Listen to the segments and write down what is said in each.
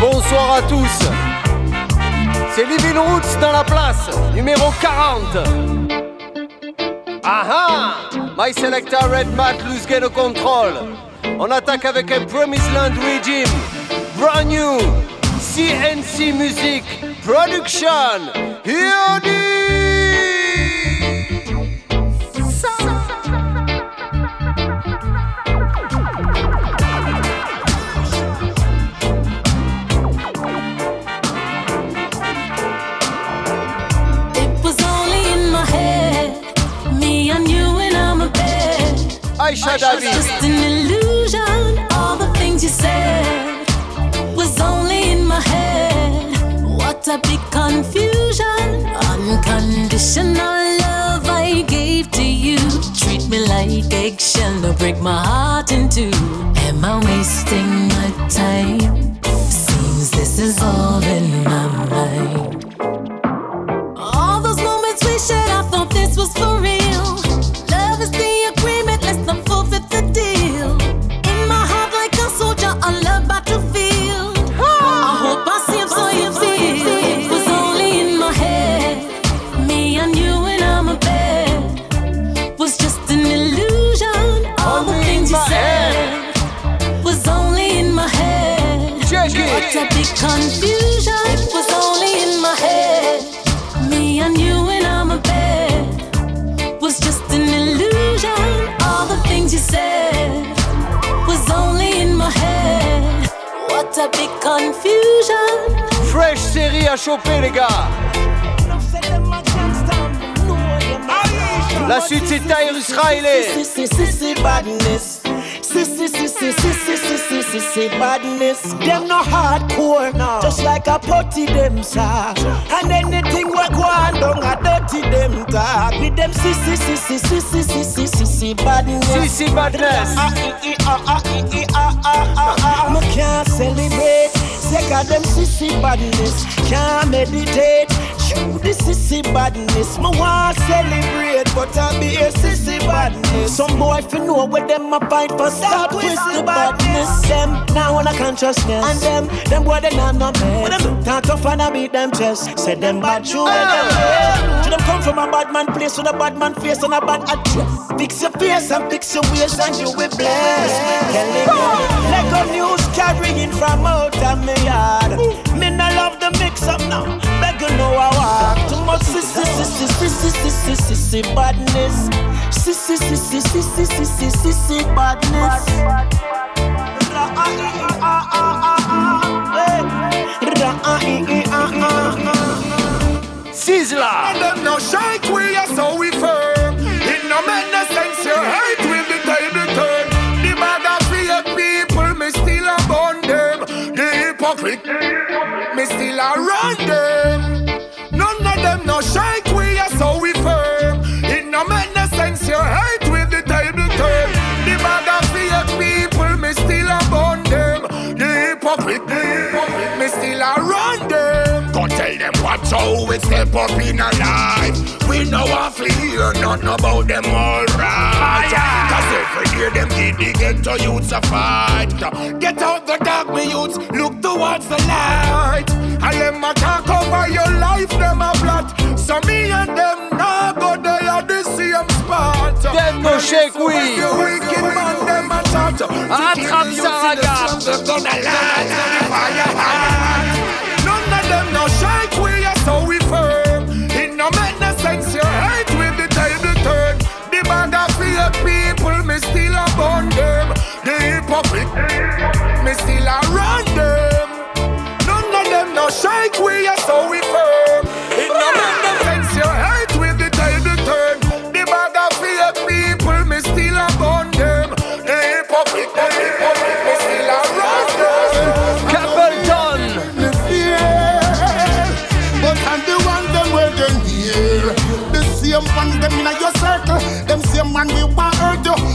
Bonsoir à tous. C'est Living Roots dans la place, numéro 40. Aha! My selector Red Mat lose get control. On attaque avec un Promised Land Regime. Brand new CNC Music Production. Hear thee. Sound. Aisha Dabi. Just an illusion. What a big confusion. Unconditional love I gave to you. Treat me like eggshell, no break my heart in two. Am I wasting my time? Seems this is all in my mind. All those moments we shared, I thought this was for Fresh série à choper, les gars. La suite c'est Tyrus Riley see, see, see, see, see, see, see, badness. Them no hardcore, no. just like a potty them sir. And anything we go on down, I dirty them talk. With them see, see, see, see, see, see, see, see, see, see, badness. See, see, badness. I can't celebrate, sick of them see, see, badness. Can't meditate. This sissy badness. Me want celebrate, but I be a sissy badness. Some boy fi know what them a fight for. Stop with the badness. Them now on a consciousness. And them, them boy they not no man. Them can't tough and I beat them chest. Say them bad oh. true. Oh. To them come from a bad man place with a bad man face and a bad address. Fix your face and fix your ways and you will bless. Telling you, Lego news carrying from out of me yard. Me no love the mix up now. You know I walk too much sissy sissy sissy sissy sissy badness. Sissy sissy sissy sissy sissy badness. Sizzla. And them no shake we are so we firm. It no make no sense your hate with the table turn. The bag of people me still burn them. The hypocrite me still a run them them no shake. How we step up in our life. We know to hear nothing about them alright. Cause every day them get the ghetto youths a fight. Get out the dark, me youths, look towards the light. And them a can't cover your life, them a blot. So me and them now go they are the same spot. Them no shake we. The wicked man, them a talk. Attrape. They're gonna light the fire hot. Them no shake we are so we firm. It no make no sense your hate with the table turn. The bag of fake people me still a burn them. The hypocrite me still a run them.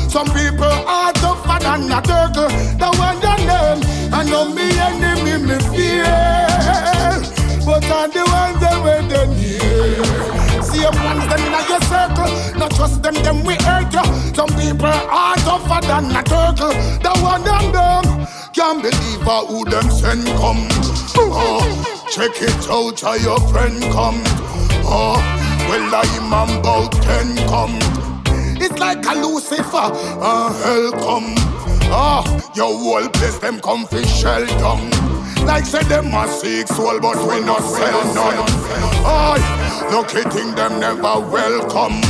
Some people are tougher than a turtle. The one than them. I know me enemy me fear. But I'm the one them where them here. same ones them in your circle. Not trust them, them we hurt you. Some people are tougher than a turtle. The one them them can't believe who them send come. Oh, check it out, how your friend come. Oh, well I'm about ten come. It's like a Lucifer, uh, hell come. Ah, oh, your whole place them come fi shell down. Like say them a seek soul, but we not sell none. Aye, lucky thing them never welcome.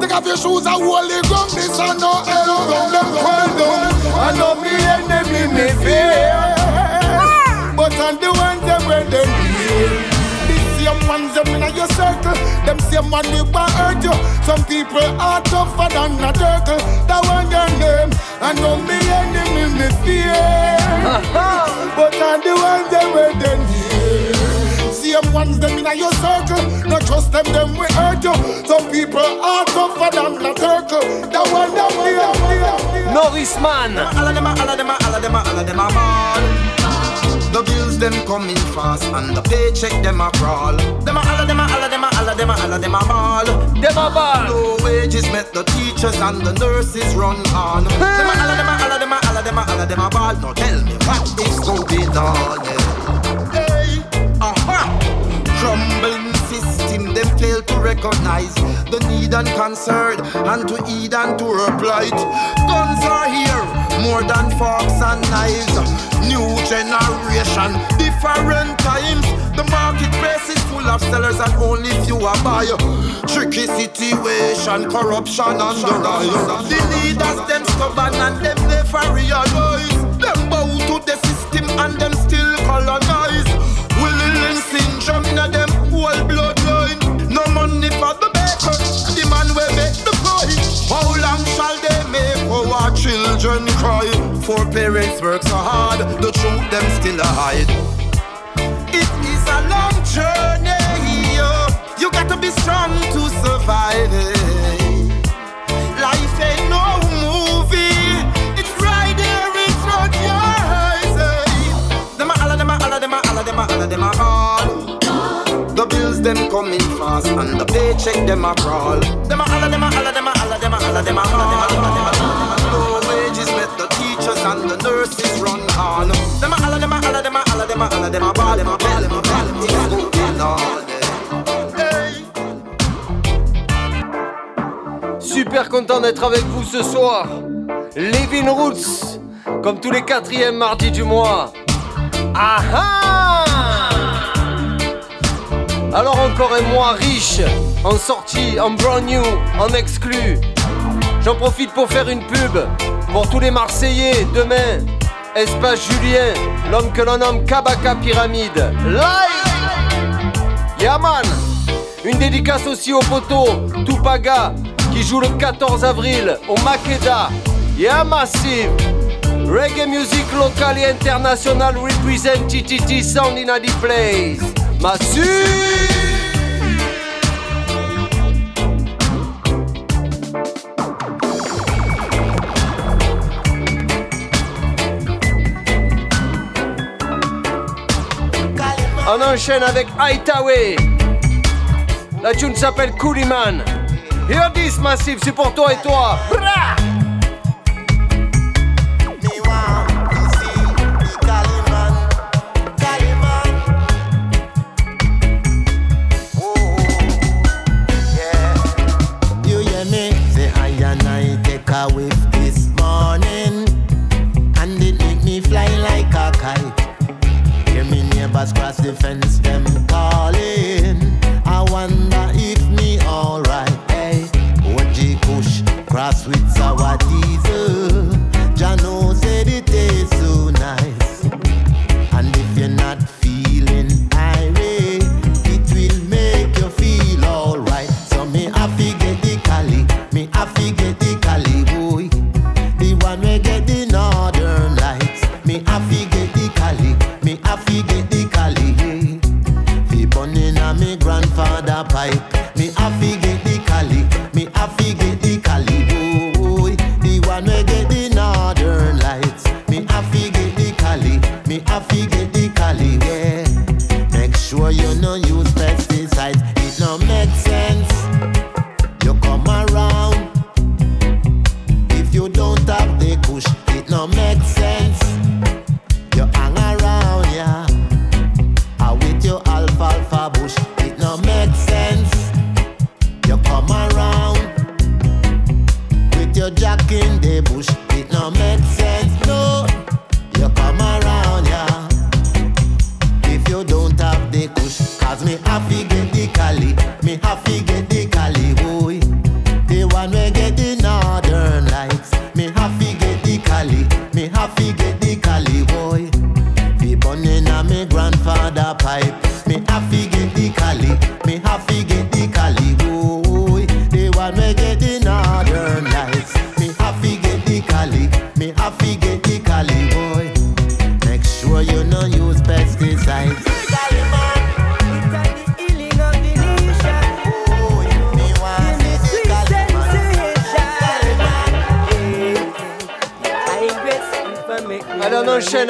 Take off your shoes and holy ground. This a no hell from them well done. I know me enemy me fear, but on the ones them where they hear your circle. Them same one they want hurt you. Some people are tougher than a turtle. That one your name. I know me enemy me fear. but I'm the ones them where they near. Same ones them in your circle. Not trust them, them we hurt you. Some people are tougher than a turtle. That one them fear. Norris Man. All of them, all of them, all of them, all of them are man. Them coming fast and the paycheck them a crawl. Them a of them a of them a of them a of them a ball. Them a ball. No wages met the teachers and the nurses run on. them a of them a of them a of them a of them a ball. Now tell me what is going on? Yeah. Hey, aha, crumbling system them fail to recognize the need and concern and to heed and to reply. Guns are here more than forks and knives. New generation, different times. The marketplace is full of sellers and only few are buy. Tricky situation, corruption and the rise. The leaders them stubborn and them never realize. Them bow to the system and them still colonize. Willing syndrome in them whole bloodline. No money for the baker, the man will make the pie. How long shall children cry? Four parents work so hard, the truth them still hide. It is a long journey, you got to be strong to survive it. Life ain't no movie, it's right there in front your eyes. Eh. Them a of them a of them a of them a of them a all. The bills them coming fast and the paycheck them a crawl. Them a of them a of them a of them a of them a of them a all Super content d'être avec vous ce soir. Levin Roots, comme tous les quatrièmes mardis du mois. Aha Alors encore un mois riche, en sortie, en brand new, en exclu. J'en profite pour faire une pub pour tous les Marseillais, demain, Espace Julien, l'homme que l'on nomme Kabaka Pyramide. Live Yaman Une dédicace aussi au poteau Tupaga qui joue le 14 avril au Makeda. Yeah Massive Reggae music local et international represent TTT sound in a place. Massive On enchaîne avec Hightawe. La tune s'appelle Cooliman. Hear this massive, c'est pour toi et toi. defense them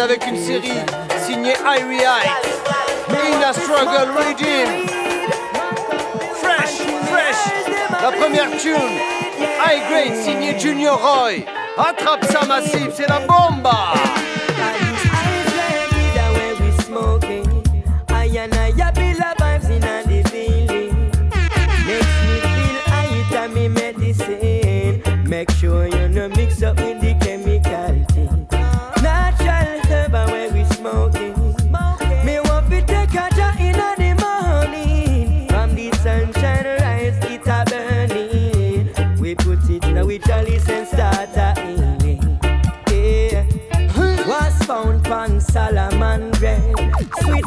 avec une série signée Irie In a Struggle Reading. Fresh, fresh. La première tune, High Grade signée Junior Roy. Attrape ça massive, c'est la bombe. Make sure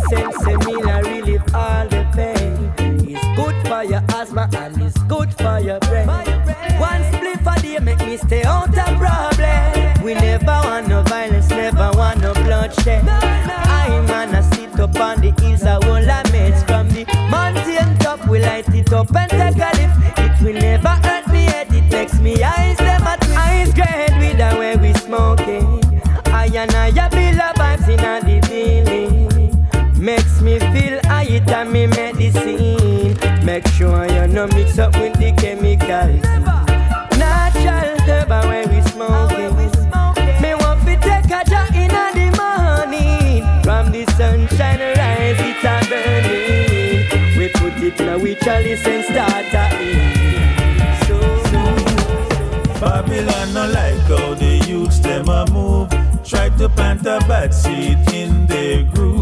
sense, mean I relieve all the pain. It's good for your asthma and it's good for your brain. One split for day make me stay out of problem. We never want no violence, never want no bloodshed. no mix up with the chemicals. Natural herb when we smoking. Me want to take a jar in the morning. From the sunshine rise, it's a burning. We put it now we chalice and start a in. So, so Babylon no like how the youths them a move. Try to plant a bad seed in their groove.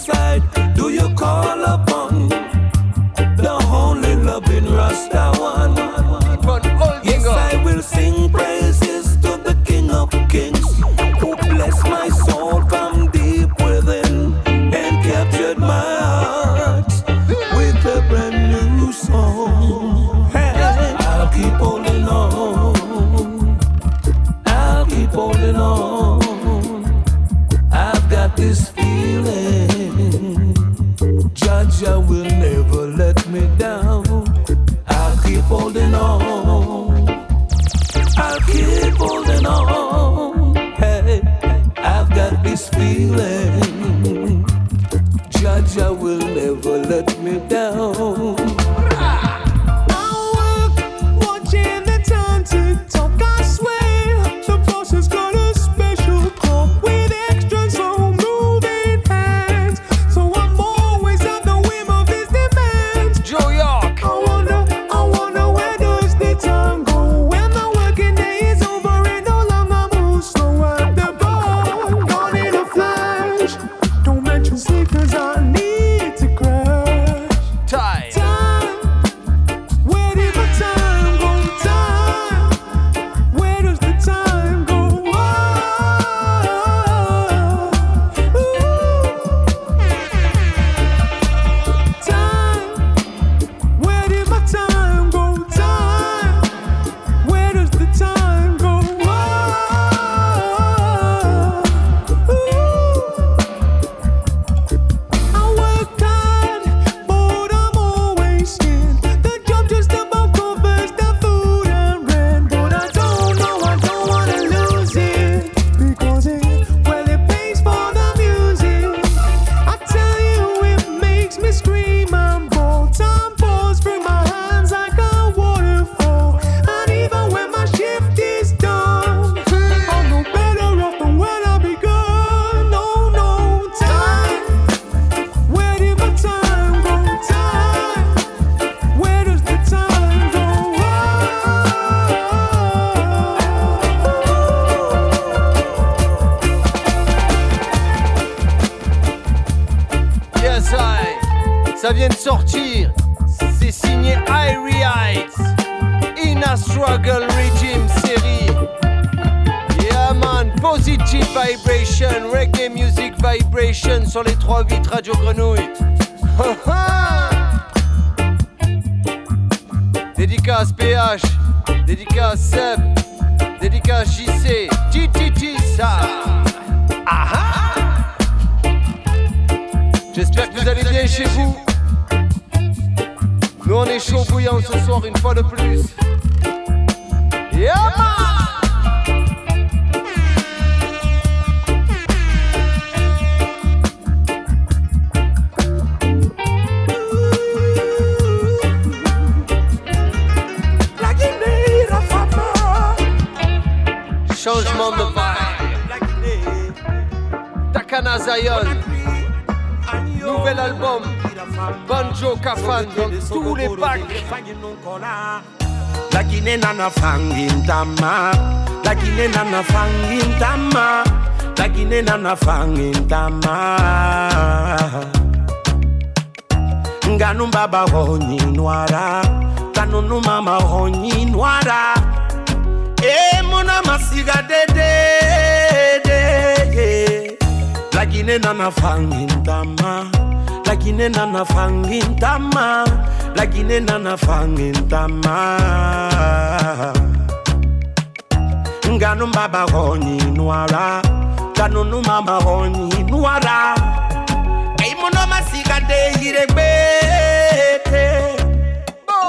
slide. intama lakini nana fang intama lakini nana fang intama nganu baba honyi nwara kanunu mama honyi nwara e eh, mona masiga dede dede lakini nana fang intama lakini nana fang intama lakini nana fang intama nganu baba honyi nuara kanu nu mama honyi nuara ei muno masika de hiregbete bo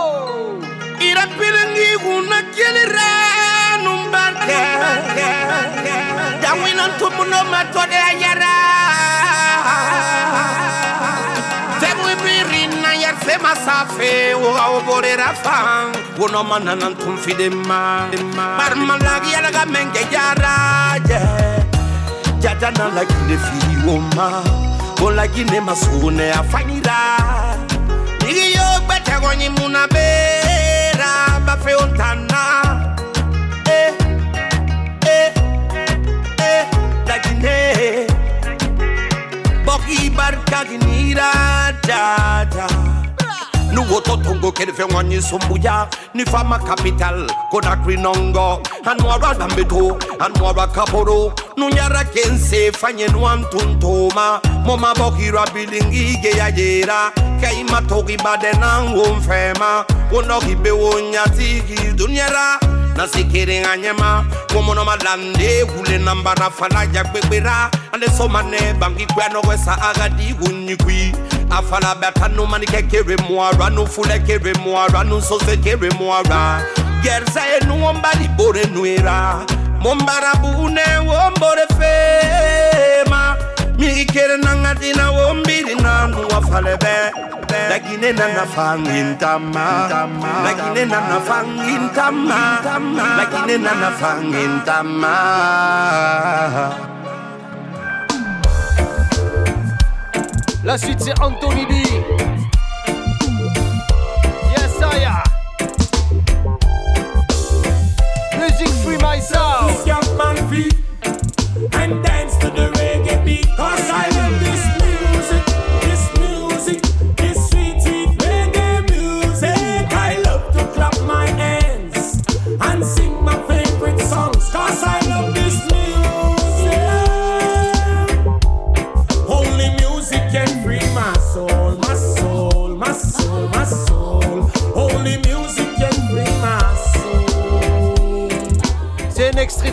ira piringi una kelira numbarka dawina tumuno matode ayara. verse masafe ugaoborera ja ja na ntumfidema barmalagiyalaga menge jaraje jajana lagine fiwoma olagine masune afanyira nigiyogbetagonyi munabera bafe ontana eh, eh, eh, eh lagine hii barka kinira dada Nuwo totongo kelifengwanyi sumbuya Ni fama capital Konakri nongo Anwara dambeto Anwara kaporo Nunyara kense fanye nuantuntoma Moma bokira bilingi geya yera. Kaima togi badenango mfema. Unogi bewonya tiki dunyera. Nasikere nga ɲɛma ŋɔmɔnɔ ma lande wule nambana fana ja gbegbera ale sɔma nɛ bangi gbɛnɔgɔ sa aga di ko ɲikui I fall a better, no bɛka can carry more. no fool can carry more. no nso sɛ kere moara gɛrɛsɛ enu wɔmba ni bore nuera mombara bune wombore fema. Mikere nanga dina wombiri nanu afale bɛ Lagine nana fangin tama Lagine nana fangin tama Lagine nana fangin tama La suite c'est Anthony B. Yes, I am. Music free my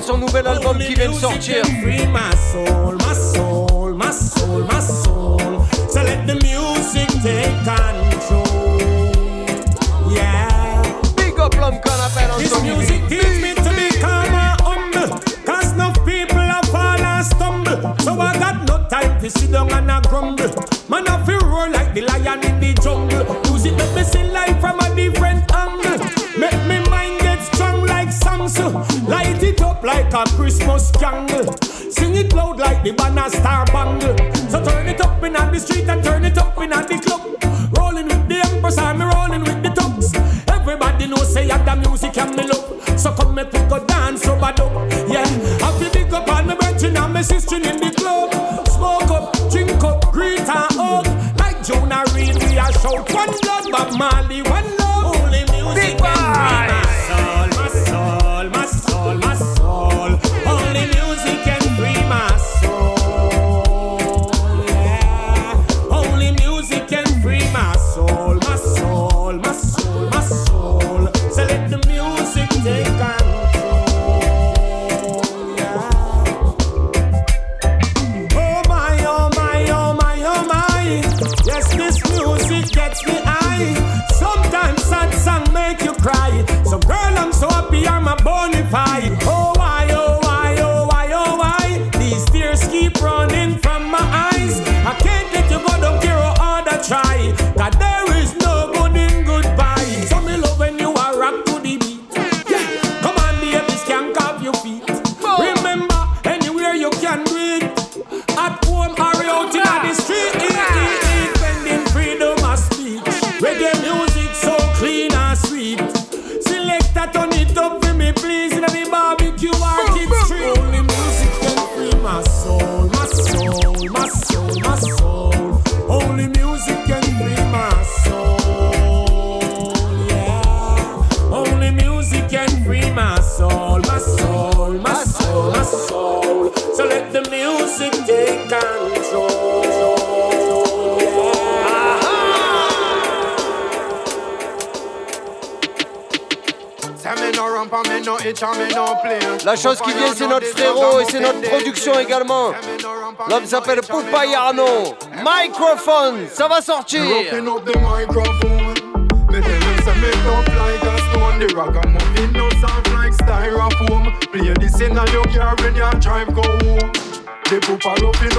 son nouvel album qui vient de sortir. Free soul, my soul, my soul, my soul. So let the music take control. Yeah. Big up l'homme qu'on appelle This music teach me to be calm humble. Cause no people have fall and stumble. So I got no time to sit down and a grumble. Like a Christmas candle. Sing it loud like the banner star bangle. So turn it up in the street and turn it up in the club. Rolling with the empress, I'm rolling with the tubs. Everybody know say I the music and me love. So come make pick a dance over up. Yeah, I feel big up on my brethren and my sister in the club. Smoke up, drink up, greet and hug. Like Jonah Reed, we are shout one love, Bob Marley, one La chose qui vient, c'est notre frérot et c'est notre production également. L'homme s'appelle Poupa Yarno. Microphone, ça va sortir.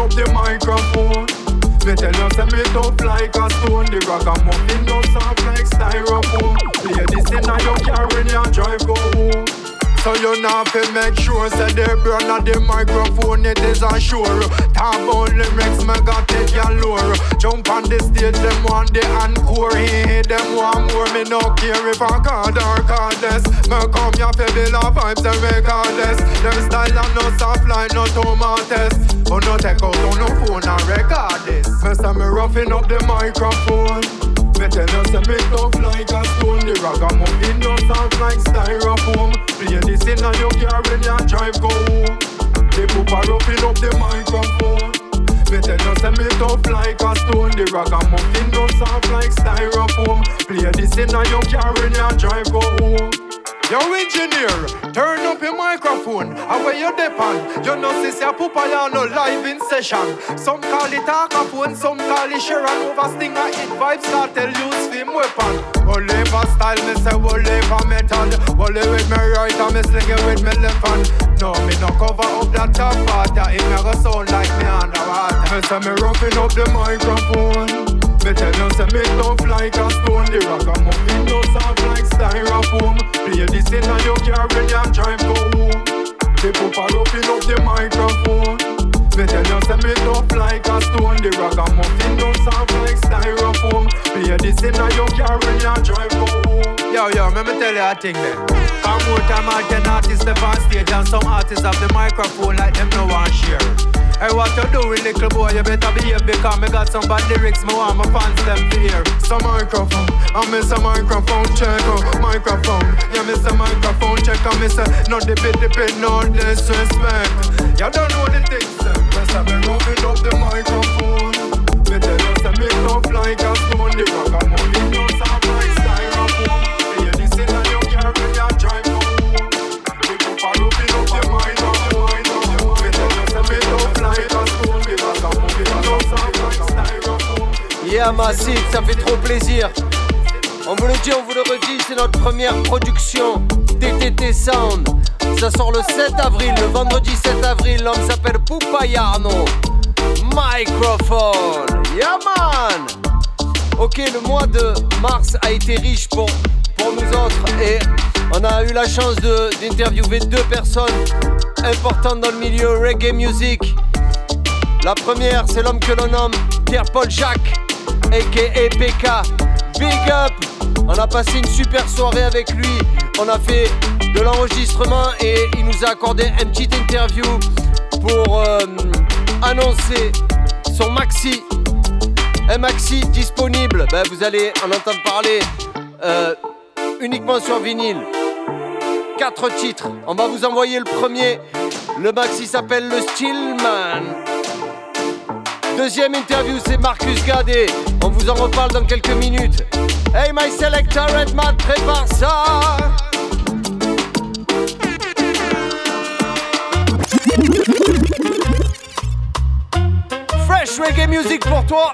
The microphone. Me tell you say me tough like a stone. The ragamuffin no soft like styrofoam. Play this in. The the a. The your car when you drive go home. So you now fi make sure say they burn at the microphone it is a sure Talk about lyrics me got take your lure Jump on the stage them want the encore He them want more me no care if I God or goddess Me come here fi build a vibes and regardless Them style and no soft line no tomatoes Oh no take out on no phone and record this. Me say me roughing up the microphone. Me tell you say me tough like a stone. The ragamuffin no soft like styrofoam. Play this in a your car when you drive go home. The poopa roughing up the microphone. Me tell you say me tough like a stone. The ragamuffin no soft like styrofoam. Play this in a your car when you drive go home Yo engineer, turn up your microphone. And where you depend You know sis ya pupa ya no live in session. Some call it phone, some call it Sharon. Over stinger hit vibes cartel use film weapon. Oliver style me say Oliver metal Only with me right and me sling it with me left hand. No me no cover up that top part. It go sound like me underwater. Me say me roughing up the microphone me tell you say me tough like a stone. The ragamuffin no soft like styrofoam. Play this in a your car when you drive go home. The poopa roughing up the microphone. Me tell you say me tough like a stone. The ragamuffin no soft like styrofoam. Play this in a your car when you drive go home. Yo, yo, let me tell you a thing there Come more time I can artists step on stage And some artists have the microphone like them no one share Hey, what you doing, little boy? You better behave because me got some bad lyrics. Me want my fans them to hear. Some microphone, I miss a microphone check. Oh, microphone, yeah, miss a microphone check. I miss a no dip it, dip it, no disrespect. You don't know the things. Just have been rubbing up the microphone. Me tell you, say me tough like a stone. The rock and money massif, ça fait trop plaisir. On vous le dit, on vous le redit, c'est notre première production TTT Sound. Ça sort le 7 avril, le vendredi 7 avril. L'homme s'appelle Poupa Yarno. Microphone. Yeah man. Ok, le mois de mars a été riche pour, pour nous autres et on a eu la chance d'interviewer deux personnes importantes dans le milieu reggae music. La première, c'est l'homme que l'on nomme Pierre-Paul Jacques, a.k.a. PK. Big up On a passé une super soirée avec lui. On a fait de l'enregistrement et il nous a accordé une petite interview pour euh, annoncer son maxi. un maxi disponible. Ben, vous allez en entendre parler euh, uniquement sur vinyle. Quatre titres. On va vous envoyer le premier. Le maxi s'appelle Le Stillman. Deuxième interview, c'est Marcus Gadet. On vous en reparle dans quelques minutes. Hey, my selector Redman, prépare ça. Fresh reggae music pour toi.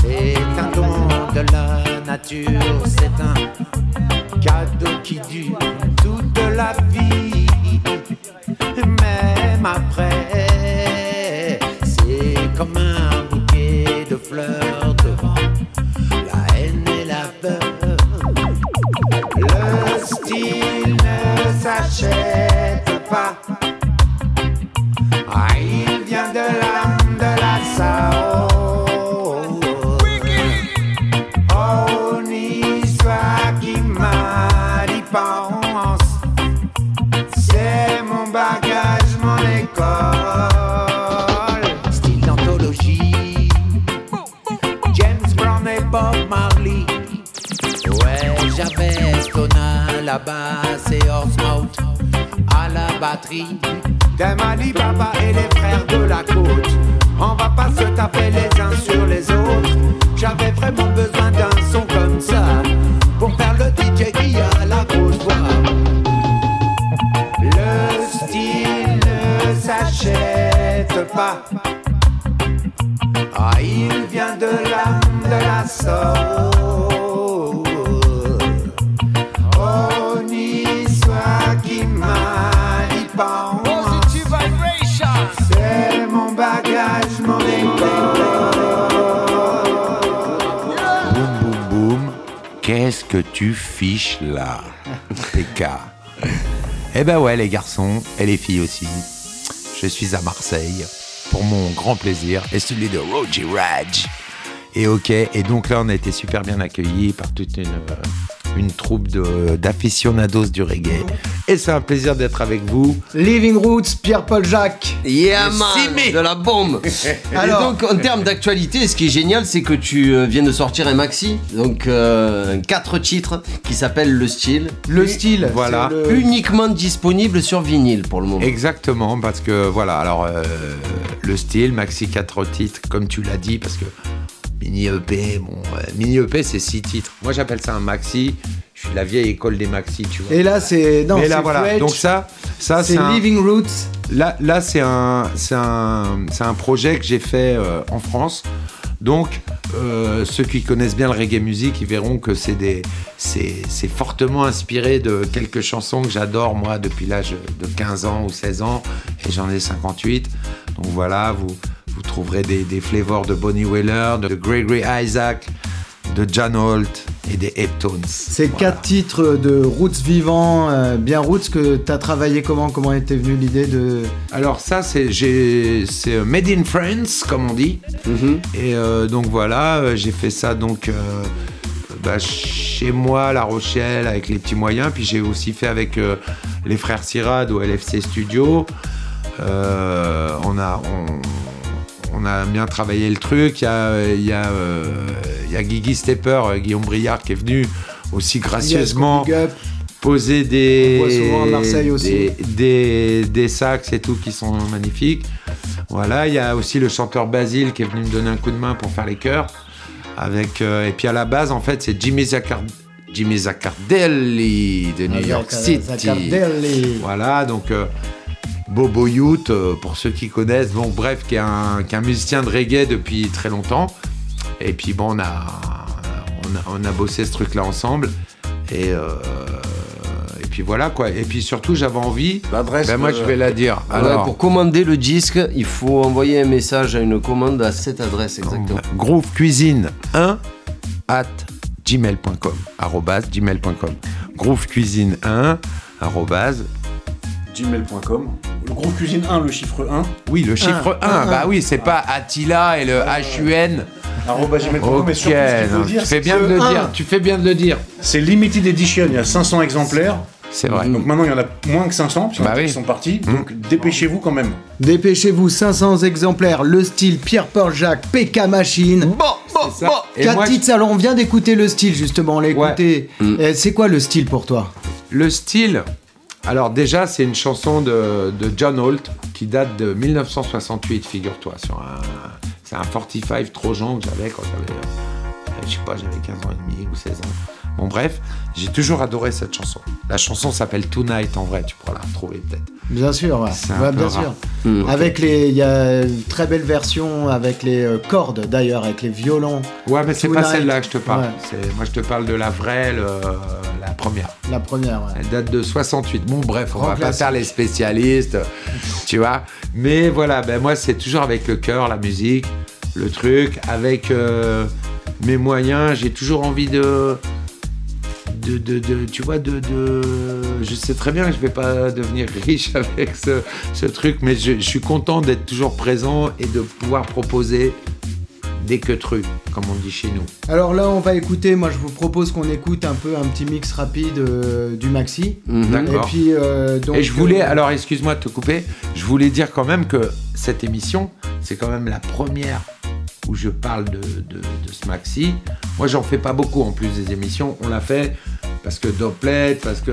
C'est un don de la nature. C'est un cadeau qui dure toute la vie. Que tu fiches là, PK Eh ben ouais, les garçons et les filles aussi. Je suis à Marseille pour mon grand plaisir et celui de Roger Raj. Et ok, et donc là, on a été super bien accueillis par toute une, euh, une troupe de- d'aficionados du reggae. Et c'est un plaisir d'être avec vous. Living Roots, Pierre-Paul Jacques. Yeah man, de la bombe. Alors- Et donc en termes d'actualité, ce qui est génial, c'est que tu euh, viens de sortir un maxi, donc euh, quatre titres qui s'appelle Le Style. Le style. Voilà. le- Uniquement disponible sur vinyle pour le moment. Exactement, parce que voilà, alors euh, le style, maxi 4 titres, comme tu l'as dit, parce que mini EP, bon, mini EP c'est 6 titres. Moi j'appelle ça un maxi, je suis la vieille école des maxi, tu vois. Et là, c'est. Non, Mais là c'est voilà, Fletch, donc ça, ça c'est un, Living Roots. là, là c'est un, c'est un, c'est un projet que j'ai fait euh, en France. Donc, euh, ceux qui connaissent bien le reggae music, ils verront que c'est des, c'est, c'est fortement inspiré de quelques chansons que j'adore moi depuis l'âge de 15 ans ou 16 ans, et j'en ai 58. Donc voilà, vous, vous trouverez des, des flavors de Bonnie Wheeler, de Gregory Isaac, de John Holt et des Heptones. C'est quatre titres de Roots vivants, euh, bien Roots, que tu as travaillé comment? Comment était venue l'idée de. Alors ça, c'est euh, Made in France, comme on dit. Et euh, donc voilà, j'ai fait ça donc euh, bah, chez moi, La Rochelle, avec les petits moyens. Puis j'ai aussi fait avec les frères Sirad au LFC Studio. On a on, on a bien travaillé le truc. Il y a, il y a, euh, il y a Guigui Stepper, euh, Guillaume Briard, qui est venu aussi gracieusement poser des, aussi. des, des, sax et tout qui sont magnifiques. Voilà, il y a aussi le chanteur Basile qui est venu me donner un coup de main pour faire les chœurs. Avec, euh, et puis à la base, en fait, c'est Jimmy, Zaccar- Jimmy Zaccardelli de New Ah, York City. Zaccardelli. Voilà, donc euh, Bobo Youth, euh, pour ceux qui connaissent, bon, bref, qui est, un, qui est un musicien de reggae depuis très longtemps. Et puis bon, on a, on a, on a bossé ce truc-là ensemble. Et, euh, et puis voilà quoi. Et puis surtout, j'avais envie. L'adresse. Ben, moi, je vais la dire. Ouais, Alors, pour commander le disque, il faut envoyer un message à une commande à cette adresse exactement. Groove Cuisine 1 at gmail.com. gmail.com. Groove Cuisine 1 arrobase gmail.com. Gros cuisine 1, le chiffre 1. Oui, le chiffre 1. Un, un, bah oui, c'est pas Attila et le HUN. arobase gmail.com, mais Ok, surtout, ce qu'il faut non, dire, tu fais c'est bien de le dire. Tu fais bien de le dire. C'est limited edition, il y a 500 exemplaires. C'est vrai. Donc maintenant, il y en a moins que 500, parce Bah sont partis. Donc dépêchez-vous quand même. Dépêchez-vous, 500 exemplaires, le style Pierre-Paul Jacques, PK Machine. Bon, bon, bon. Et Quatre moi, je- titres, alors on vient d'écouter le style justement, on l'a écouté. Mm. Euh, C'est quoi le style pour toi? Le style, alors déjà, c'est une chanson de, John Holt qui date de 1968, figure-toi. C'est un 45 Trojan que j'avais quand j'avais, euh, je sais pas, j'avais 15 ans et demi ou 16 ans. Bon, bref, j'ai toujours adoré cette chanson. La chanson s'appelle Tonight en vrai, tu pourras la retrouver peut-être. Bien sûr, ouais. C'est un Ouais, peu bien rare. sûr. Mm. Avec les, il y a une très belle version avec les euh, cordes d'ailleurs, avec les violons. Ouais, mais c'est pas celle-là que je te parle. Ouais, Moi, je te parle de la vraie, le- la première. la première. ouais. Elle date de 68. Bon, bref, on Grand va pas faire les spécialistes, tu vois. Mais voilà, ben moi, c'est toujours avec le cœur, la musique, le truc, avec euh, mes moyens. J'ai toujours envie de, de, de, de- tu vois, de, de- Je sais très bien que je vais pas devenir riche avec ce, ce truc, mais je, je suis content d'être toujours présent et de pouvoir proposer des que trucs, comme on dit chez nous. Alors là, on va écouter. Moi, je vous propose qu'on écoute un peu un petit mix rapide euh, du maxi. D'accord. Et puis euh, donc. Et je voulais, euh, alors excuse-moi de te couper, je voulais dire quand même que cette émission, c'est quand même la première où je parle de, de, de ce maxi. Moi, j'en fais pas beaucoup en plus des émissions. On l'a fait parce que Dopplet, parce que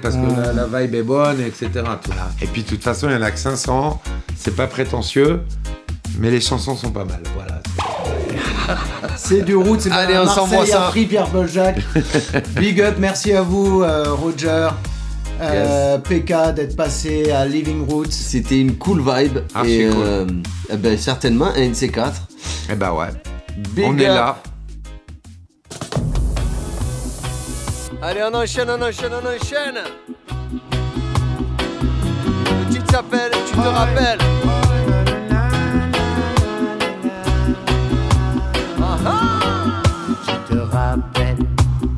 parce que la, la vibe est bonne, etc. Tout là. Et puis, de toute façon, il y en a que 500. C'est pas prétentieux, mais les chansons sont pas mal. Voilà. C'est du route, c'est Allez, bien. on s'envoie ça. a pris Pierre-Paul Jacques. Big up, merci à vous, euh, Roger. euh, PK d'être passé à Living Roots. C'était une cool vibe. Et cool. euh, eh ben, certainement un NC4. Eh ben ouais. Big on est là. Allez, on enchaîne, on enchaîne, on enchaîne. Le titre s'appelle Tu te rappelles. Tu te rappelles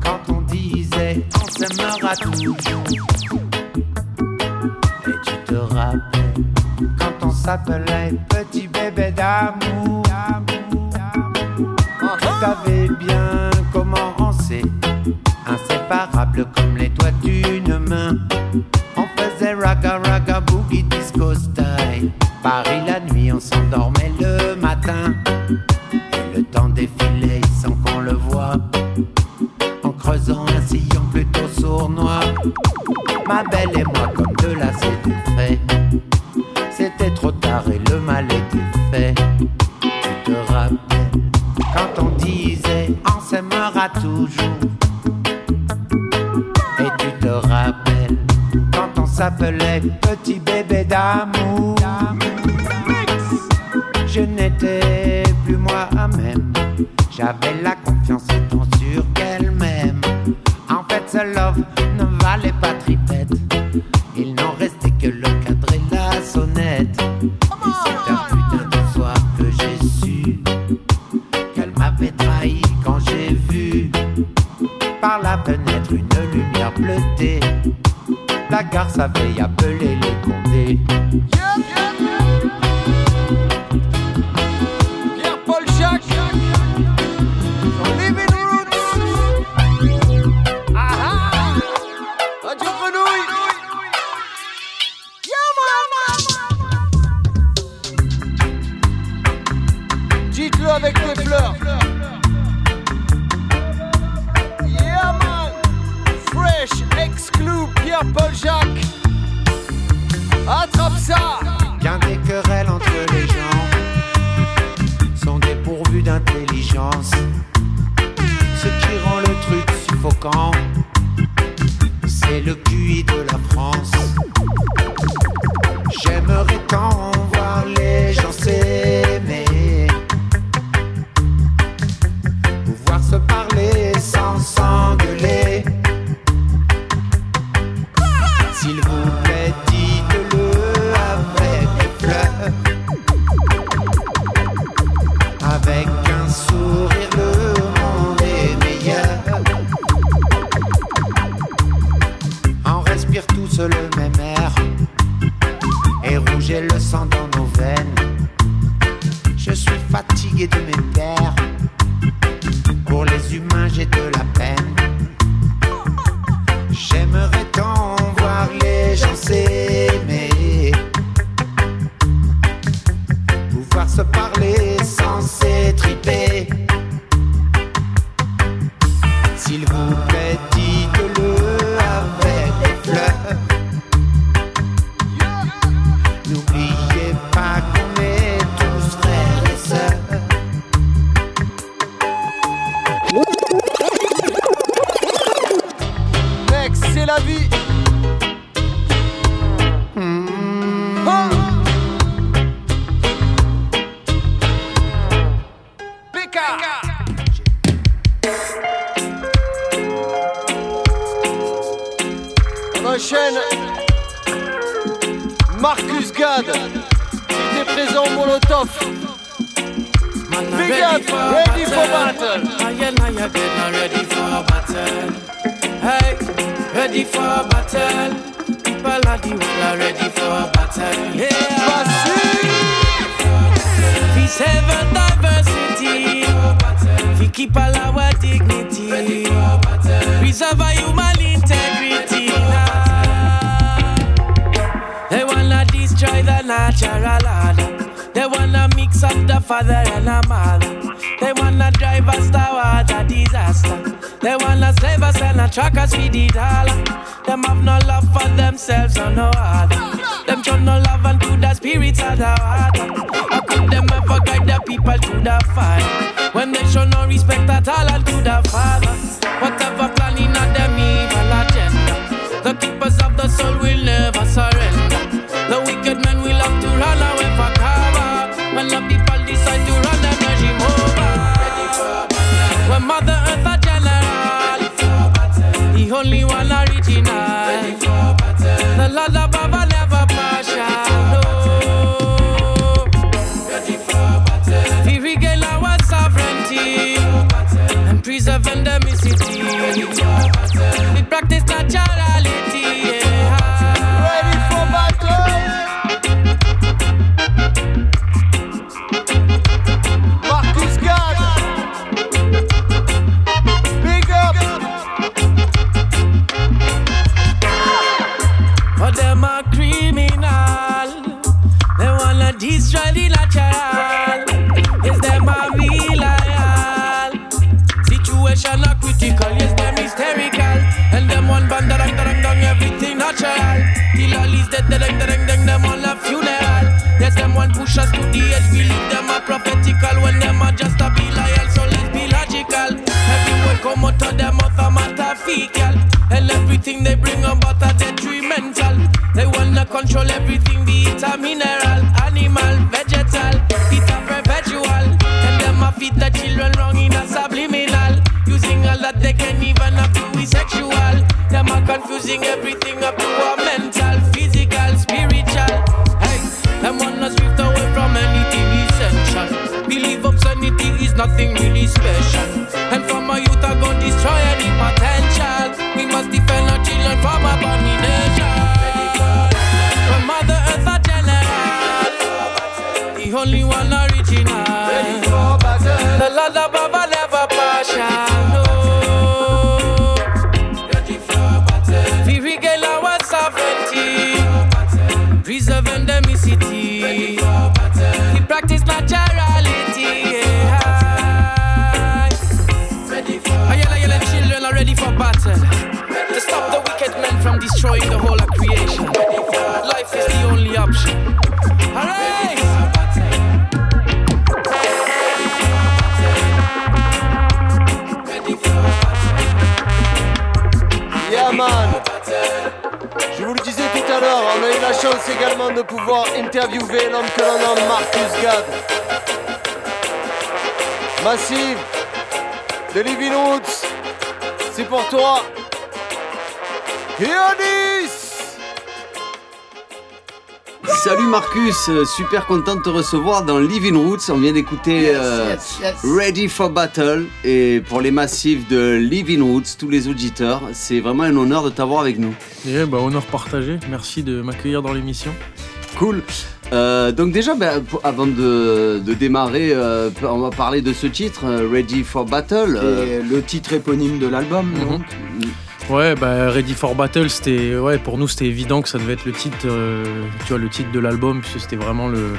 quand on disait on s'aimera toujours Et tu te rappelles quand on s'appelait petit bébé d'amour Tu savais bien c'est le QI de la People are ready for battle. Yeah. We save our diversity. We keep all our dignity. Preserve our human integrity. Nah. They wanna destroy the natural order. They wanna mix up the father and the mother. They wanna drive us toward a disaster. They wanna slave us and attract us with the dollar. Them have no love for themselves or no other. Them show no love unto the spirits of the water. How could them ever guide the people to the fire? When they show no respect at all unto the father. Whatever planning of them evil agenda. The keepers of the soul will never me one original. Us to the edge. Believe them a prophetical when them a just a be loyal. So let's be logical. Every word come out of them mouth a fecal. And everything they bring about a detrimental. They wanna control everything, be it a mineral, animal, vegetal, it a perpetual. And them a feed the children wrong in a subliminal. Using all that they can even up to be sexual. Them a confusing everything up to a mental, nothing really special. And from a youth I go destroy any potential. We must defend our children from abomination. When Mother Earth a general, the only one original. Destroying option. Je vous le disais tout à l'heure, on a eu la chance également de pouvoir interviewer l'homme que l'on nomme Marcus Gad. Massive de Living Roots, c'est pour toi. Salut Marcus, super content de te recevoir dans Living Roots. On vient d'écouter Yes, euh, yes, yes. Ready for Battle et pour les massifs de Living Roots, tous les auditeurs, c'est vraiment un honneur de t'avoir avec nous. Et bah, honneur partagé. Merci de m'accueillir dans l'émission. Cool. Euh, donc déjà, bah, pour- avant de, de démarrer, euh, on va parler de ce titre, Ready for Battle. euh, Et le titre éponyme de l'album, donc. Ouais, bah Ready for Battle, c'était ouais pour nous c'était évident que ça devait être le titre, euh, tu vois le titre de l'album puisque c'était vraiment le,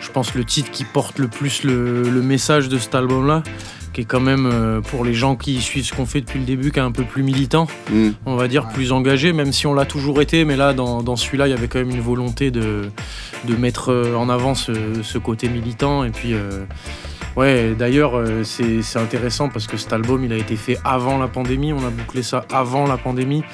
je pense le titre qui porte le plus le, le message de cet album-là, qui est quand même euh, pour les gens qui suivent ce qu'on fait depuis le début, qui est un peu plus militant, Mm. on va dire plus engagé, même si on l'a toujours été, mais là dans, dans celui-là il y avait quand même une volonté de, de mettre euh, en avant ce, ce côté militant et puis. euh, Ouais, d'ailleurs, euh, c'est c'est intéressant parce que cet album, il a été fait avant la pandémie. On a bouclé ça avant la pandémie.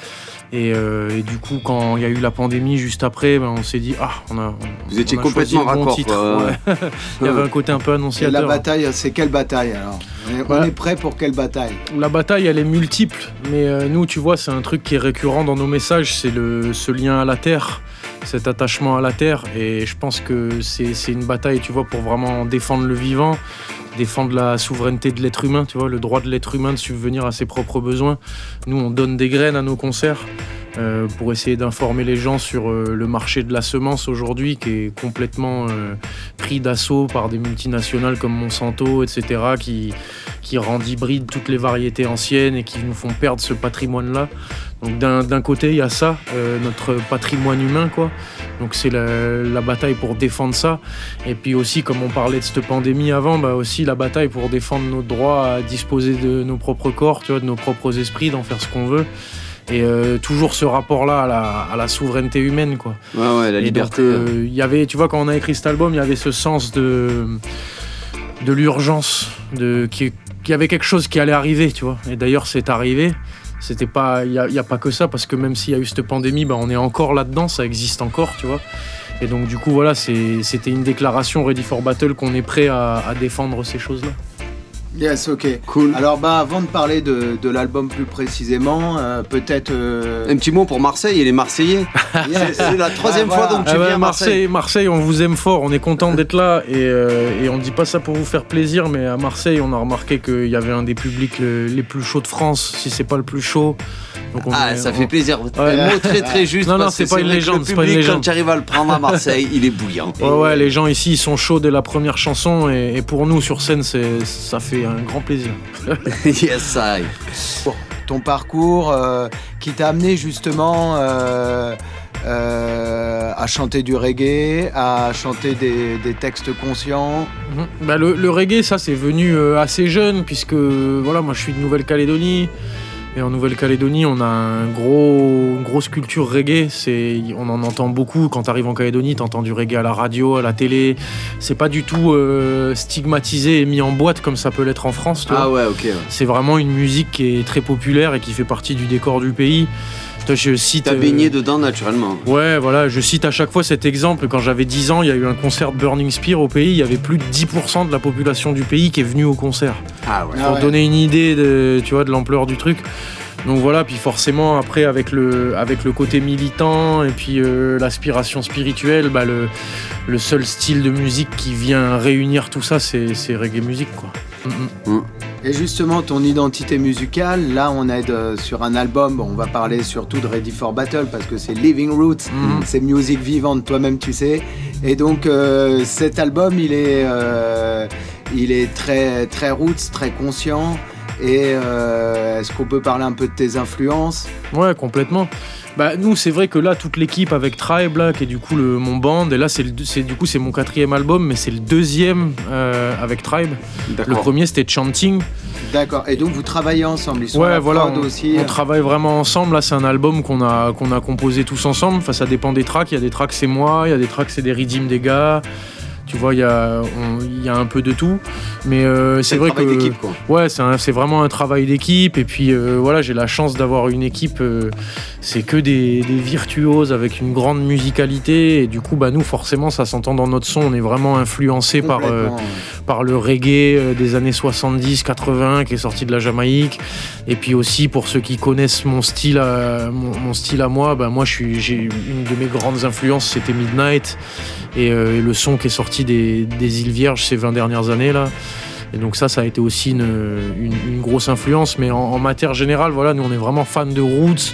Et, euh, et du coup, quand il y a eu la pandémie juste après, ben, on s'est dit, ah, on a. on- Vous étiez on a complètement le bon raccord, titre. quoi. Ouais. il y avait un côté un peu Et annonciateur. la bataille, c'est quelle bataille alors On est- On est prêt pour quelle bataille La bataille, elle est multiple, mais euh, nous, tu vois, c'est un truc qui est récurrent dans nos messages, c'est le, ce lien à la terre, cet attachement à la terre, et je pense que c'est une bataille, tu vois, pour vraiment défendre le vivant, défendre la souveraineté de l'être humain, tu vois, le droit de l'être humain de subvenir à ses propres besoins. Nous, on donne des graines à nos concerts. euh, pour essayer d'informer les gens sur euh, le marché de la semence aujourd'hui qui est complètement euh, pris d'assaut par des multinationales comme Monsanto, etc., qui, qui rendent hybrides toutes les variétés anciennes et qui nous font perdre ce patrimoine-là. Donc d'un d'un côté, il y a ça, euh, notre patrimoine humain, quoi. Donc c'est la, la bataille pour défendre ça. Et puis aussi, comme on parlait de cette pandémie avant, bah aussi la bataille pour défendre notre droit à disposer de nos propres corps, tu vois, de nos propres esprits, d'en faire ce qu'on veut. Et euh, toujours ce rapport-là à la, à la souveraineté humaine, quoi. Ouais, ouais, la Et liberté. euh, Il y avait, tu vois, quand on a écrit cet album, il y avait ce sens de, de l'urgence, de qu'il qu'il y avait quelque chose qui allait arriver, tu vois. Et d'ailleurs, c'est arrivé. C'était pas, il n'y a, pas que ça, parce que même s'il y a eu cette pandémie, bah, on est encore là-dedans, ça existe encore, tu vois. Et donc, du coup, voilà, c'était une déclaration Ready for Battle qu'on est prêt à, à défendre ces choses-là. Yes, ok. Cool. Alors, bah, avant de parler de, de l'album plus précisément, euh, peut-être. euh, Un petit mot pour Marseille et les Marseillais. Yes. C'est la troisième Ah, fois voilà. donc tu Ah viens à Marseille. Marseille, Marseille, on vous aime fort, on est content d'être là et, euh, et on dit pas ça pour vous faire plaisir, mais à Marseille, on a remarqué qu'il y avait un des publics le- les plus chauds de France, si c'est pas le plus chaud. Donc on Ah, est- ça on- fait plaisir. Ouais. Un mot très très juste. Non, non, c'est pas une légende, Le c'est pas une public, légende. quand tu arrives à le prendre à Marseille, il est bouillant. Ouais, ouais, les gens ici, ils sont chauds dès la première chanson et, et pour nous sur scène, c'est, ça fait un grand plaisir. yes, I. ton parcours euh, qui t'a amené justement euh, euh, à chanter du reggae, à chanter des, des textes conscients? Mhm. Bah, le, le reggae, ça, c'est venu assez jeune, puisque voilà, moi je suis de Nouvelle-Calédonie. Et en Nouvelle-Calédonie, on a un gros, une grosse culture reggae. C'est, on en entend beaucoup. Quand tu arrives en Calédonie, tu entends du reggae à la radio, à la télé. C'est pas du tout euh, stigmatisé et mis en boîte comme ça peut l'être en France. Ah vois. ouais, ok. ouais. C'est vraiment une musique qui est très populaire et qui fait partie du décor du pays. Toi, je cite. T'as euh, baigné dedans naturellement. Ouais, voilà, je cite à chaque fois cet exemple. Quand j'avais 10 ans, il y a eu un concert de Burning Spear au pays. Il y avait plus de 10% de la population du pays qui est venue au concert. Ah ouais. Pour ouais. donner une idée de, tu vois, de l'ampleur du truc. Donc voilà, puis forcément après avec le, avec le côté militant et puis euh, l'aspiration spirituelle, bah, le, le seul style de musique qui vient réunir tout ça, c'est c'est reggae musique quoi. Mm, mm. Et justement, ton identité musicale, là on est de- sur un album, bon, on va parler surtout de Ready for Battle parce que c'est Living Roots, Mhm. c'est musique vivante, toi-même tu sais. Et donc euh, cet album, il est, euh, il est très, très roots, très conscient. Et euh, est-ce qu'on peut parler un peu de tes influences? Ouais, complètement. Bah, nous, c'est vrai que là, toute l'équipe avec Tribe, là, qui est du coup le, mon band, et là, c'est, du coup, c'est mon quatrième album, mais c'est le deuxième euh, avec Tribe. Le premier, c'était Chanting. D'accord. Et donc vous travaillez ensemble, ils sont Ouais, la voilà, on, aussi. on travaille vraiment ensemble. Là, c'est un album qu'on a, qu'on a composé tous ensemble. Enfin, ça dépend des tracks. Il y a des tracks, c'est moi. Il y a des tracks, c'est des rythmes des gars. Tu vois, il y a, on- il y a un peu de tout. Mais euh, c'est vrai que. quoi. Ouais, c'est, vraiment un travail d'équipe. Et puis, euh, voilà, j'ai la chance d'avoir une équipe. euh, c'est que des, des virtuoses avec une grande musicalité. Et du coup, bah, nous, forcément, ça s'entend dans notre son. On est vraiment influencé par. par le reggae des années 70-80 qui est sorti de la Jamaïque. Et puis aussi pour ceux qui connaissent mon style à, mon, mon style à moi, bah moi j'ai une de mes grandes influences c'était Midnight et, et le son qui est sorti des, des îles Vierges ces 20 dernières années là. Et donc ça, ça a été aussi une, une- une grosse influence. Mais en, en matière générale, voilà, nous on est vraiment fans de roots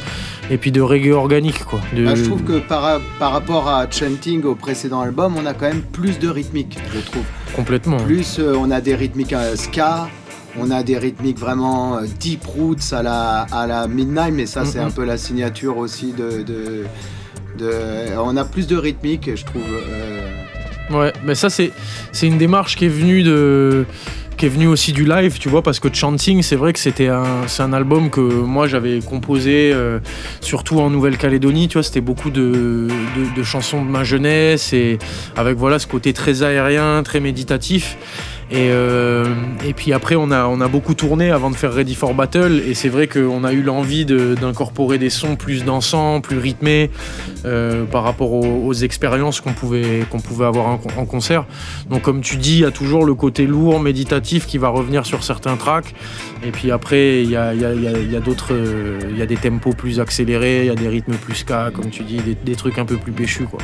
et puis de reggae organique quoi. De- Bah, je trouve que par, par rapport à Chanting au précédent album, on a quand même plus de rythmique, je trouve. complètement. Plus euh, on a des rythmiques euh, ska, on a des rythmiques vraiment euh, deep roots à la, à la Midnight, mais ça c'est un peu la signature aussi de, de, de- On a plus de rythmique, je trouve. euh, Ouais, mais ça c'est une démarche qui est venue de qui est venue aussi du live, tu vois, parce que Chanting, c'est vrai que c'était un c'est un album que moi j'avais composé euh, surtout en Nouvelle-Calédonie, tu vois, c'était beaucoup de, de, de chansons de ma jeunesse et avec voilà ce côté très aérien, très méditatif. Et, euh, et puis après, on a, on a beaucoup tourné avant de faire Ready for Battle. Et c'est vrai qu'on a eu l'envie de- d'incorporer des sons plus dansants, plus rythmés euh, par rapport aux, aux expériences qu'on pouvait, qu'on pouvait avoir en, en concert. Donc, comme tu dis, il y a toujours le côté lourd, méditatif qui va revenir sur certains tracks. Et puis après, il y a, y a- y a- y a d'autres. Il y a des tempos plus accélérés, il y a des rythmes plus ska, comme tu dis, des, des trucs un peu plus péchus. Quoi.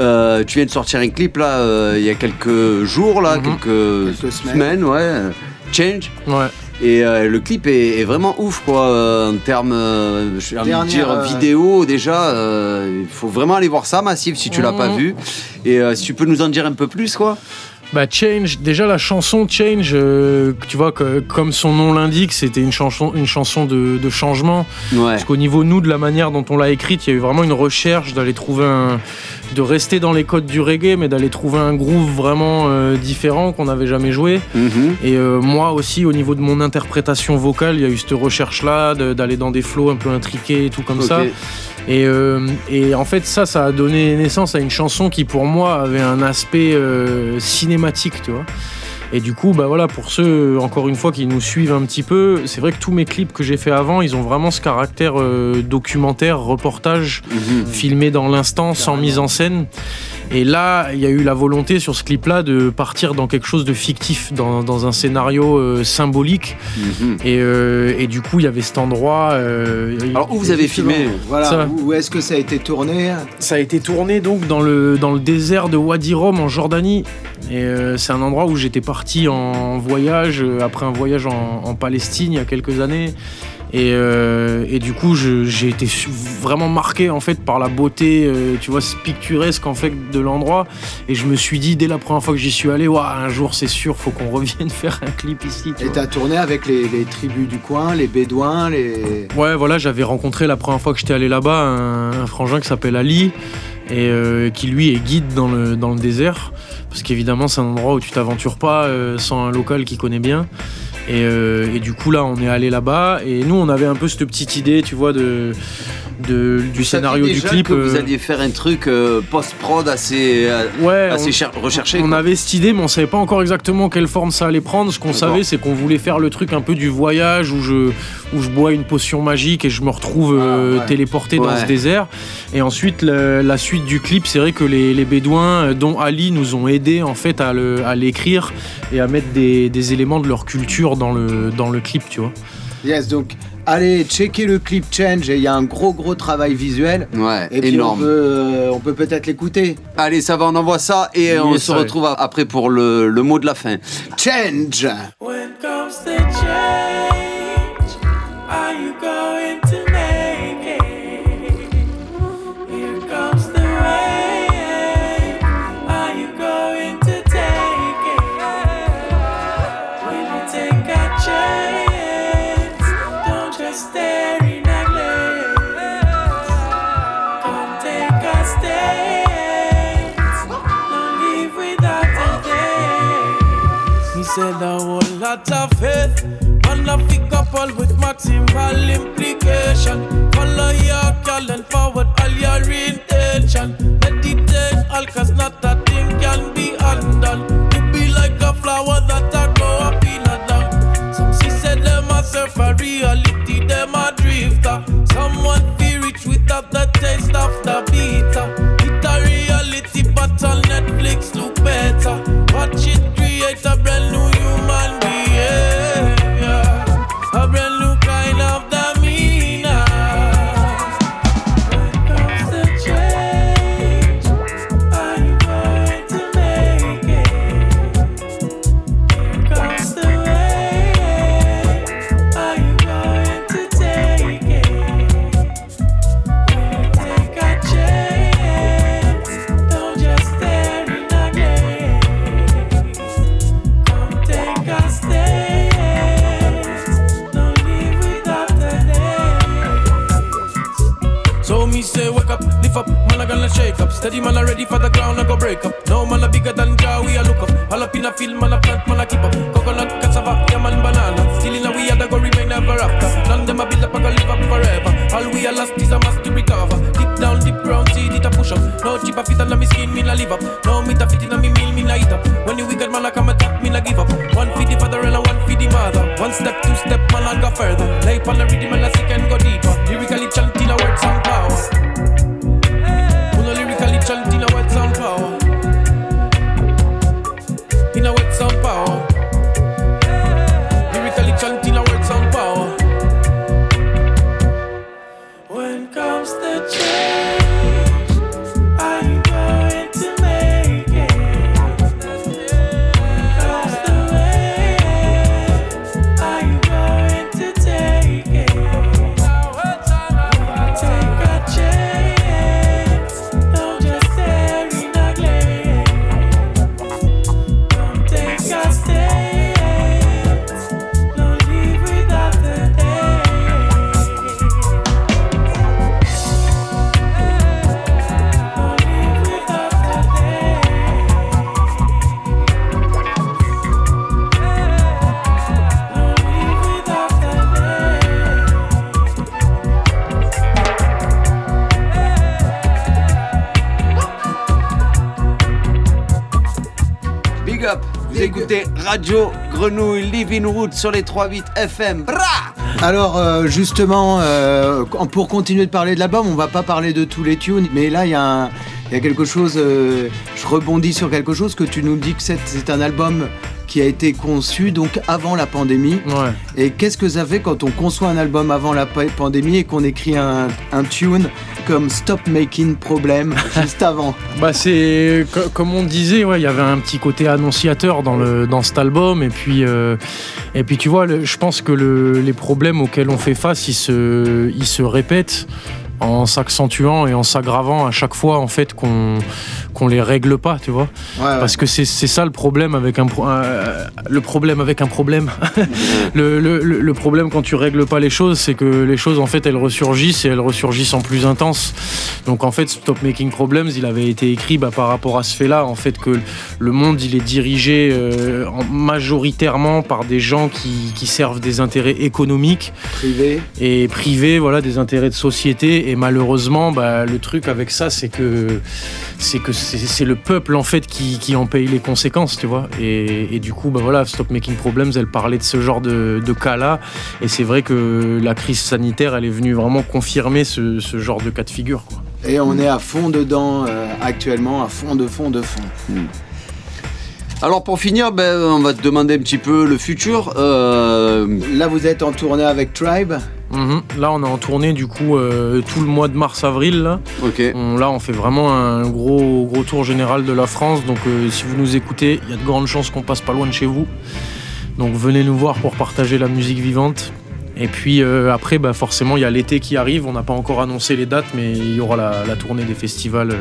Euh, tu viens de sortir un clip là il y a quelques jours là, quelques, semaines. ouais. euh, Change. Ouais. Et euh, le clip est, est vraiment ouf quoi euh, en termes euh, je de Dernière, dire euh, vidéo déjà euh, il faut vraiment aller voir ça Massive si tu l'as pas Mhm. vu et euh, si tu peux nous en dire un peu plus quoi Bah Change, déjà la chanson Change, euh, tu vois, que, comme son nom l'indique, c'était une chanson, une chanson de, de changement. Parce qu'au niveau nous, de la manière dont on l'a écrite, il y a eu vraiment une recherche d'aller trouver un, de rester dans les codes du reggae, mais d'aller trouver un groove vraiment euh, différent qu'on n'avait jamais joué. Et euh, moi aussi, au niveau de mon interprétation vocale, il y a eu cette recherche-là d'aller dans des flows un peu intriqués et tout comme ça. Et, euh, et en fait, ça, ça a donné naissance à une chanson qui, pour moi, avait un aspect euh, cinématique, tu vois. Et du coup, bah voilà, pour ceux, encore une fois, qui nous suivent un petit peu, c'est vrai que tous mes clips que j'ai fait avant, ils ont vraiment ce caractère euh, documentaire, reportage, filmé dans l'instant, sans mise en scène. Et là, il y a eu la volonté sur ce clip-là de partir dans quelque chose de fictif, dans, dans un scénario euh, symbolique. Et, euh, et du coup, il y avait cet endroit. Alors, où vous avez filmé Voilà, Ça. où, est-ce que ça a été tourné Ça a été tourné donc dans le, dans le désert de Wadi Rum en Jordanie. Et c'est un endroit où j'étais parti en voyage, euh, après un voyage en, en Palestine il y a quelques années. Et, euh, et du coup, j'ai été vraiment marqué en fait par la beauté, euh, tu vois, picturesque en fait de l'endroit. Et je me suis dit dès la première fois que j'y suis allé, Ouah, un jour c'est sûr, faut qu'on revienne faire un clip ici. tu Et t'as tourné avec les, les tribus du coin, les bédouins, les. Ouais, voilà, j'avais rencontré la première fois que j'étais allé là-bas un, un frangin qui s'appelle Ali et euh, qui lui est guide dans le, désert. Parce qu'évidemment, c'est un endroit où tu t'aventures pas euh, sans un local qui connaît bien. Et, euh, et du coup, là, on est allé là-bas et nous, on avait un peu cette petite idée, tu vois, de, de- du scénario du clip. que vous euh, alliez faire un truc euh, post-prod assez, euh, Ouais, assez on- cher- recherché. On quoi. avait cette idée, mais on savait pas encore exactement quelle forme ça allait prendre. Ce qu'on savait, c'est qu'on voulait faire le truc un peu du voyage où je, où je bois une potion magique et je me retrouve euh, ouais. téléporté dans ce désert. Et ensuite, la suite du clip, c'est vrai que les, les Bédouins, dont Ali, nous ont aidés en fait à le- à l'écrire et à mettre des, des éléments de leur culture dans le, dans le clip, tu vois. Yes, donc allez checker le clip Change et il y a un gros gros travail visuel. Ouais, et puis énorme. on peut, euh, on peut peut-être l'écouter. Allez, ça va, on envoie ça et on se retrouve après pour le, le mot de la fin. Change When comes the change, said a whole lot of faith. Man, a pick up all with maximal implication. Follow your call and forward all your intention. Meditate all cause not a thing can be undone. You be like a flower that a grow up in a dung. Some see said them a surf a reality, them a drifter. Someone feel rich without the taste of the bitter. It a reality, but on Netflix look better. Watch it in a field, man a plant, man a keep up. Coconut, cassava, yeah man banana. Still in a we a go remain ever after. None them a build up, I go live up forever. All we are lost is a must to recover. Deep down, deep ground, seed it a push up. No cheaper fit on me skin, me na live up. No meat a fit in a me meal, me na eat up. When you wicked man a come attack, me na give up. One for the father and a one for the mother. One step, two step, man a go further. Lay on the rhythm and a sick Radio Grenouille Living Root sur les 3.8 FM. Bra Alors euh, justement, euh, pour continuer de parler de l'album, on va pas parler de tous les tunes, mais là il y, a un- il y a quelque chose, euh, je rebondis sur quelque chose que tu nous dis que c'est un album qui a été conçu donc avant la pandémie. Et qu'est-ce que ça fait quand on conçoit un album avant la pa- pandémie et qu'on écrit un, un tune comme Stop Making Problem juste avant. Bah c'est co- comme on disait, ouais, il y avait un petit côté annonciateur dans le dans cet album et puis euh, et puis tu vois, je pense que le- les problèmes auxquels on fait face, ils se ils se répètent en s'accentuant et en s'aggravant à chaque fois en fait qu'on qu'on les règle pas, tu vois. Parce que c'est ça le problème avec un, pro- un- le problème avec un problème. le, le- le- le problème quand tu règles pas les choses, c'est que les choses en fait elles ressurgissent et elles ressurgissent en plus intense. Donc en fait, Stop Making Problems, il avait été écrit bah, par rapport à ce fait-là, en fait que le monde il est dirigé euh, en- majoritairement par des gens qui, qui servent des intérêts économiques privés et privés, voilà, des intérêts de société. Et malheureusement, bah, le truc avec ça, c'est que c'est que c'est le peuple en fait qui, qui en paye les conséquences, tu vois. Et, et du coup, bah voilà, Stop Making Problems, elle parlait de ce genre de, de cas-là. Et c'est vrai que la crise sanitaire, elle est venue vraiment confirmer ce, ce genre de cas de figure. Quoi. Et on est à fond dedans euh, actuellement, à fond de fond de fond. Alors pour finir, ben, on va te demander un petit peu le futur. Euh, Là, vous êtes en tournée avec Tribe Mhm. Là, on est en tournée du coup euh, tout le mois de mars-avril. Là. On, là, on fait vraiment un gros, gros tour général de la France. Donc, euh, si vous nous écoutez, il y a de grandes chances qu'on passe pas loin de chez vous. Donc, venez nous voir pour partager la musique vivante. Et puis euh, après, bah, forcément, il y a l'été qui arrive. On n'a pas encore annoncé les dates, mais il y aura la, la tournée des festivals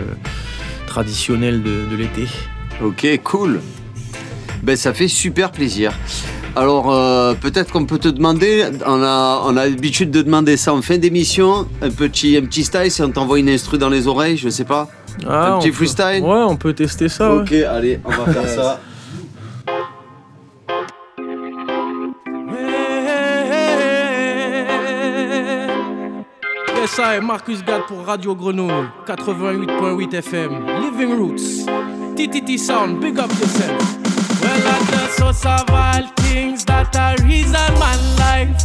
traditionnels de, de l'été. Ok, cool. Ben ça fait super plaisir. Alors euh, peut-être qu'on peut te demander, on a, on a l'habitude de demander ça en fin d'émission, un petit, un petit style, si on t'envoie une instru dans les oreilles, je sais pas. Ah, un petit peut- freestyle Ouais, on peut tester ça. Ok, allez, on va faire ça. Yes, I, Marcus Gad pour Radio Grenouille, 88.8 FM, Living Roots, TTT Sound, big up yourself. Well, I just so survival things that are reason man life.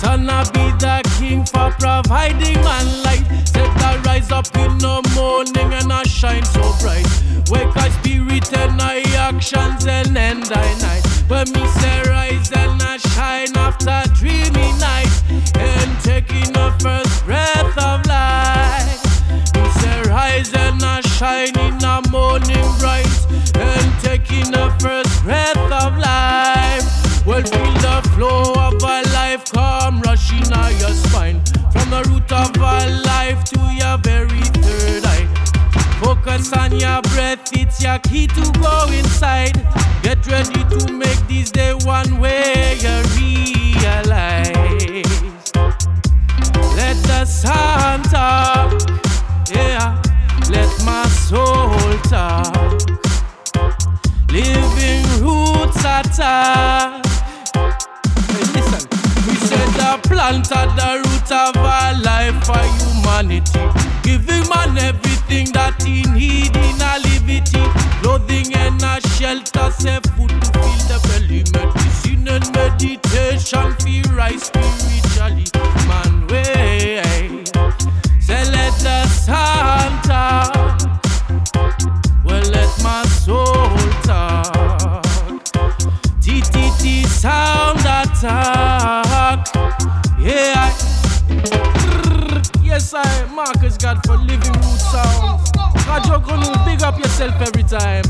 Son I be the king for providing man light. Set I rise up in the morning and I shine so bright. Wake I spirit and I actions and end I night. When me say rise and I shine after dreamy night and taking the first breath of life. Me say rise and I shine Well, feel the flow of a life come rushing out your spine. From the root of a life to your very third eye. Focus on your breath, it's your key to go inside. Get ready to make this day one where you realize. Let the sun talk, yeah. Let my soul talk. Living roots attack plant at the root of our life for humanity. Giving man everything that he need in a liberty. Clothing and a shelter, say food to fill the belly. Medicine and meditation, feel right spiritually. Man, way. Say let the sun I, Marcus God for living root sound. God, you're gonna big up yourself every time.